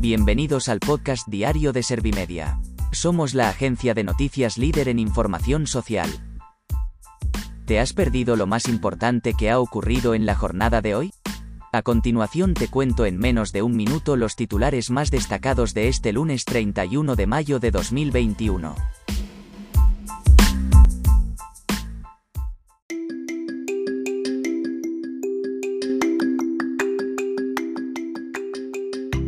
Bienvenidos al podcast diario de Servimedia. Somos la agencia de noticias líder en información social. ¿Te has perdido lo más importante que ha ocurrido en la jornada de hoy? A continuación te cuento en menos de un minuto los titulares más destacados de este lunes 31 de mayo de 2021.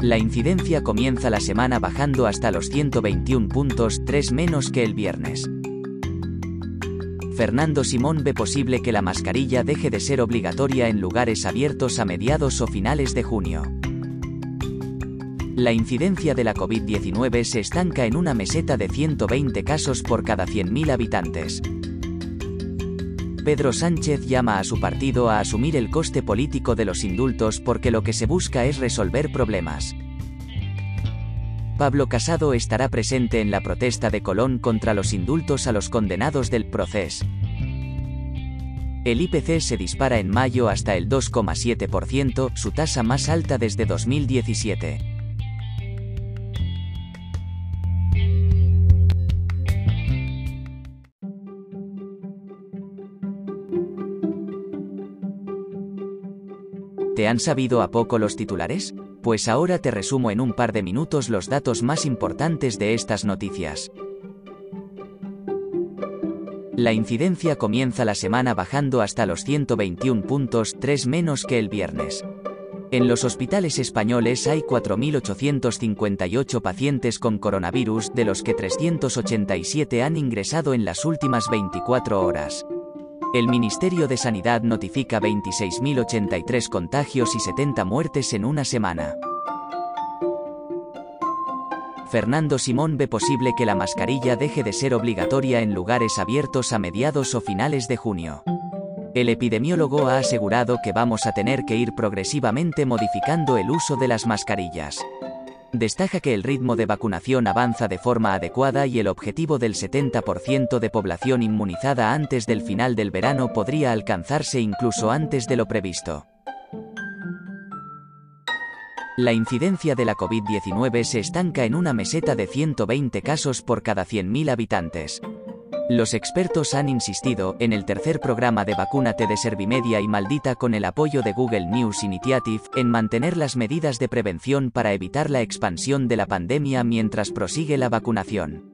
La incidencia comienza la semana bajando hasta los 121 puntos, 3 menos que el viernes. Fernando Simón ve posible que la mascarilla deje de ser obligatoria en lugares abiertos a mediados o finales de junio. La incidencia de la COVID-19 se estanca en una meseta de 120 casos por cada 100.000 habitantes. Pedro Sánchez llama a su partido a asumir el coste político de los indultos porque lo que se busca es resolver problemas. Pablo Casado estará presente en la protesta de Colón contra los indultos a los condenados del proceso. El IPC se dispara en mayo hasta el 2,7%, su tasa más alta desde 2017. ¿Te han sabido a poco los titulares? Pues ahora te resumo en un par de minutos los datos más importantes de estas noticias. La incidencia comienza la semana bajando hasta los 121 puntos, 3 menos que el viernes. En los hospitales españoles hay 4.858 pacientes con coronavirus, de los que 387 han ingresado en las últimas 24 horas. El Ministerio de Sanidad notifica 26.083 contagios y 70 muertes en una semana. Fernando Simón ve posible que la mascarilla deje de ser obligatoria en lugares abiertos a mediados o finales de junio. El epidemiólogo ha asegurado que vamos a tener que ir progresivamente modificando el uso de las mascarillas. Destaca que el ritmo de vacunación avanza de forma adecuada y el objetivo del 70% de población inmunizada antes del final del verano podría alcanzarse incluso antes de lo previsto. La incidencia de la COVID-19 se estanca en una meseta de 120 casos por cada 100.000 habitantes. Los expertos han insistido en el tercer programa de Vacúnate de Servimedia y Maldita con el apoyo de Google News Initiative en mantener las medidas de prevención para evitar la expansión de la pandemia mientras prosigue la vacunación.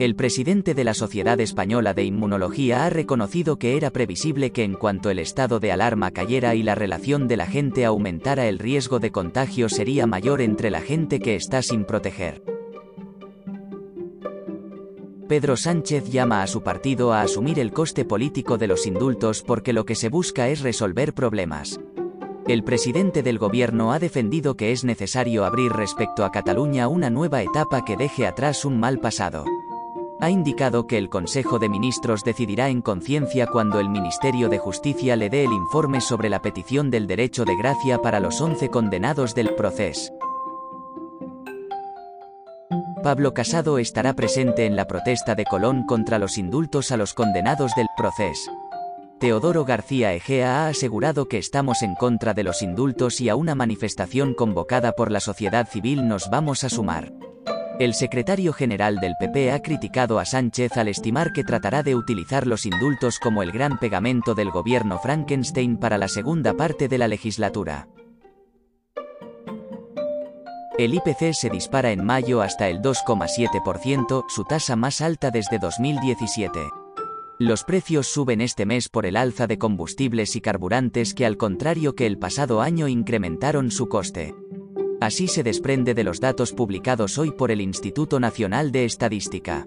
El presidente de la Sociedad Española de Inmunología ha reconocido que era previsible que en cuanto el estado de alarma cayera y la relación de la gente aumentara el riesgo de contagio sería mayor entre la gente que está sin proteger. Pedro Sánchez llama a su partido a asumir el coste político de los indultos porque lo que se busca es resolver problemas. El presidente del gobierno ha defendido que es necesario abrir respecto a Cataluña una nueva etapa que deje atrás un mal pasado. Ha indicado que el Consejo de Ministros decidirá en conciencia cuando el Ministerio de Justicia le dé el informe sobre la petición del derecho de gracia para los 11 condenados del proceso. Pablo Casado estará presente en la protesta de Colón contra los indultos a los condenados del proceso. Teodoro García Egea ha asegurado que estamos en contra de los indultos y a una manifestación convocada por la sociedad civil nos vamos a sumar. El secretario general del PP ha criticado a Sánchez al estimar que tratará de utilizar los indultos como el gran pegamento del gobierno Frankenstein para la segunda parte de la legislatura. El IPC se dispara en mayo hasta el 2,7%, su tasa más alta desde 2017. Los precios suben este mes por el alza de combustibles y carburantes que al contrario que el pasado año incrementaron su coste. Así se desprende de los datos publicados hoy por el Instituto Nacional de Estadística.